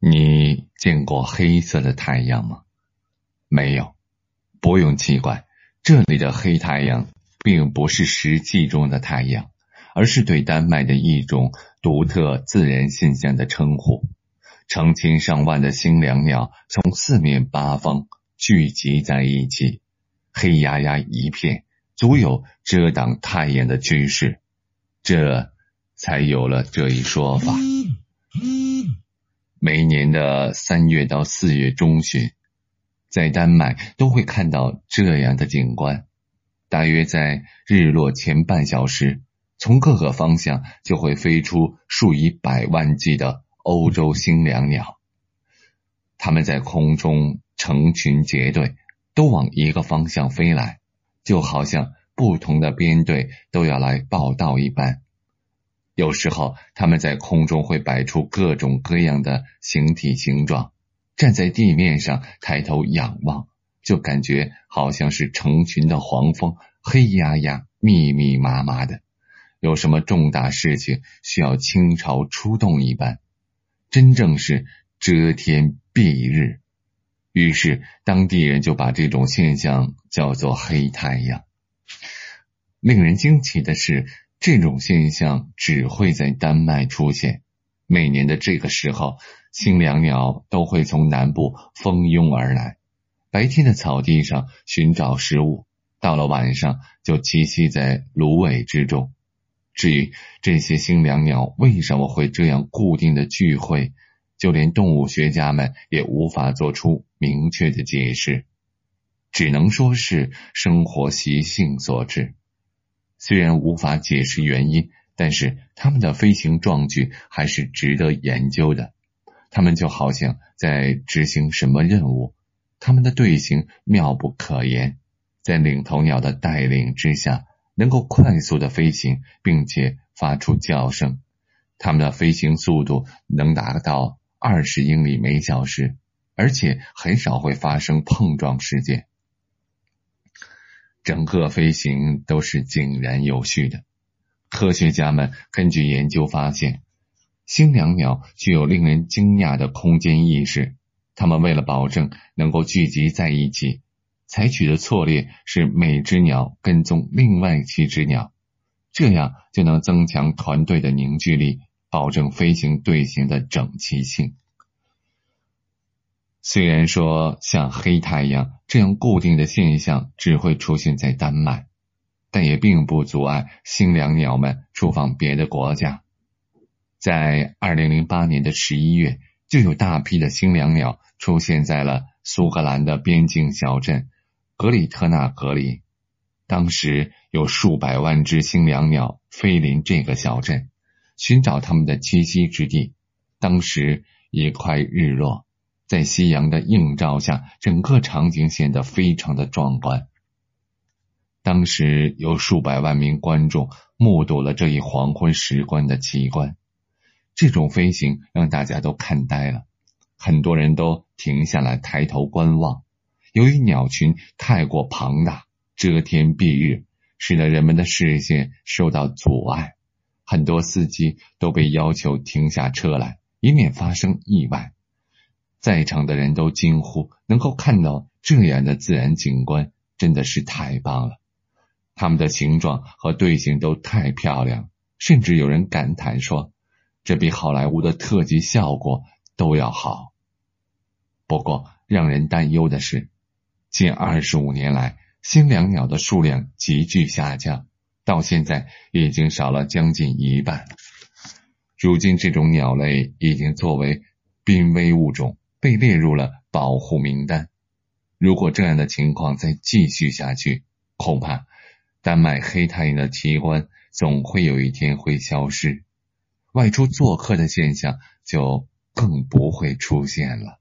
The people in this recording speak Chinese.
你见过黑色的太阳吗？没有，不用奇怪，这里的黑太阳并不是实际中的太阳，而是对丹麦的一种独特自然现象的称呼。成千上万的星椋鸟从四面八方聚集在一起，黑压压一片，足有遮挡太阳的趋势，这才有了这一说法。每年的三月到四月中旬，在丹麦都会看到这样的景观。大约在日落前半小时，从各个方向就会飞出数以百万计的欧洲星椋鸟。它们在空中成群结队，都往一个方向飞来，就好像不同的编队都要来报道一般。有时候，他们在空中会摆出各种各样的形体形状，站在地面上抬头仰望，就感觉好像是成群的黄蜂，黑压压、密密麻麻的，有什么重大事情需要倾巢出动一般，真正是遮天蔽日。于是，当地人就把这种现象叫做“黑太阳”。令人惊奇的是。这种现象只会在丹麦出现。每年的这个时候，星椋鸟都会从南部蜂拥而来，白天的草地上寻找食物，到了晚上就栖息在芦苇之中。至于这些星椋鸟为什么会这样固定的聚会，就连动物学家们也无法做出明确的解释，只能说是生活习性所致。虽然无法解释原因，但是他们的飞行壮举还是值得研究的。他们就好像在执行什么任务，他们的队形妙不可言，在领头鸟的带领之下，能够快速的飞行，并且发出叫声。他们的飞行速度能达到二十英里每小时，而且很少会发生碰撞事件。整个飞行都是井然有序的。科学家们根据研究发现，星椋鸟具有令人惊讶的空间意识。它们为了保证能够聚集在一起，采取的策略是每只鸟跟踪另外七只鸟，这样就能增强团队的凝聚力，保证飞行队形的整齐性。虽然说像黑太阳这样固定的现象只会出现在丹麦，但也并不阻碍星椋鸟们出访别的国家。在二零零八年的十一月，就有大批的星椋鸟出现在了苏格兰的边境小镇格里特纳格里。当时有数百万只星椋鸟飞临这个小镇，寻找它们的栖息之地。当时已快日落。在夕阳的映照下，整个场景显得非常的壮观。当时有数百万名观众目睹了这一黄昏时光的奇观，这种飞行让大家都看呆了，很多人都停下来抬头观望。由于鸟群太过庞大，遮天蔽日，使得人们的视线受到阻碍，很多司机都被要求停下车来，以免发生意外。在场的人都惊呼：“能够看到这样的自然景观，真的是太棒了！它们的形状和队形都太漂亮，甚至有人感叹说，这比好莱坞的特技效果都要好。”不过，让人担忧的是，近二十五年来，星椋鸟的数量急剧下降，到现在已经少了将近一半。如今，这种鸟类已经作为濒危物种。被列入了保护名单。如果这样的情况再继续下去，恐怕丹麦黑太阳的奇观总会有一天会消失，外出做客的现象就更不会出现了。